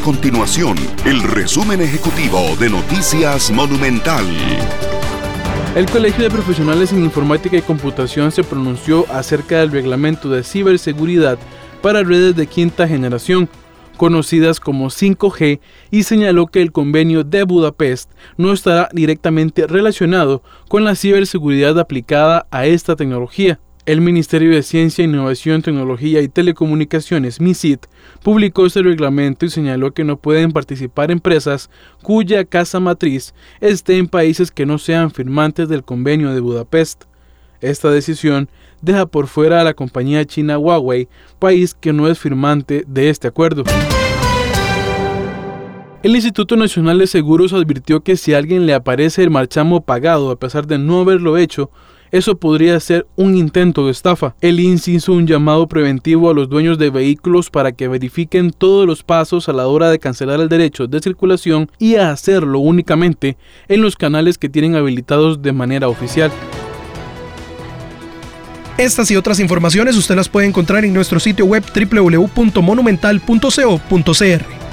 continuación el resumen ejecutivo de Noticias Monumental. El Colegio de Profesionales en Informática y Computación se pronunció acerca del reglamento de ciberseguridad para redes de quinta generación, conocidas como 5G, y señaló que el convenio de Budapest no estará directamente relacionado con la ciberseguridad aplicada a esta tecnología. El Ministerio de Ciencia, Innovación, Tecnología y Telecomunicaciones, MISIT, publicó este reglamento y señaló que no pueden participar empresas cuya casa matriz esté en países que no sean firmantes del convenio de Budapest. Esta decisión deja por fuera a la compañía china Huawei, país que no es firmante de este acuerdo. El Instituto Nacional de Seguros advirtió que si alguien le aparece el marchamo pagado a pesar de no haberlo hecho, eso podría ser un intento de estafa. El INSI hizo un llamado preventivo a los dueños de vehículos para que verifiquen todos los pasos a la hora de cancelar el derecho de circulación y a hacerlo únicamente en los canales que tienen habilitados de manera oficial. Estas y otras informaciones usted las puede encontrar en nuestro sitio web www.monumental.co.cr.